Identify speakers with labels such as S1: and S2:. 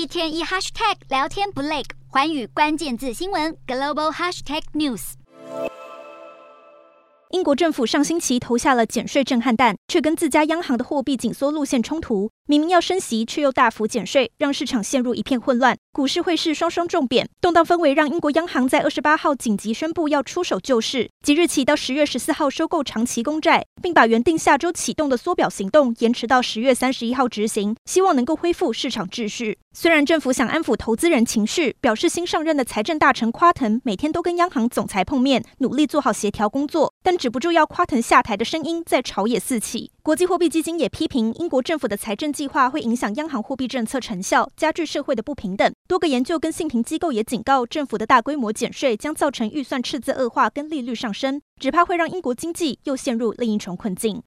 S1: 一天一 hashtag 聊天不累，寰宇关键字新闻 global hashtag news。
S2: 英国政府上星期投下了减税震撼弹，却跟自家央行的货币紧缩路线冲突。明明要升息，却又大幅减税，让市场陷入一片混乱，股市汇市双双重贬，动荡氛围让英国央行在二十八号紧急宣布要出手救市，即日起到十月十四号收购长期公债，并把原定下周启动的缩表行动延迟到十月三十一号执行，希望能够恢复市场秩序。虽然政府想安抚投资人情绪，表示新上任的财政大臣夸腾每天都跟央行总裁碰面，努力做好协调工作，但止不住要夸腾下台的声音在朝野四起。国际货币基金也批评英国政府的财政计划会影响央行货币政策成效，加剧社会的不平等。多个研究跟信评机构也警告，政府的大规模减税将造成预算赤字恶化跟利率上升，只怕会让英国经济又陷入另一重困境。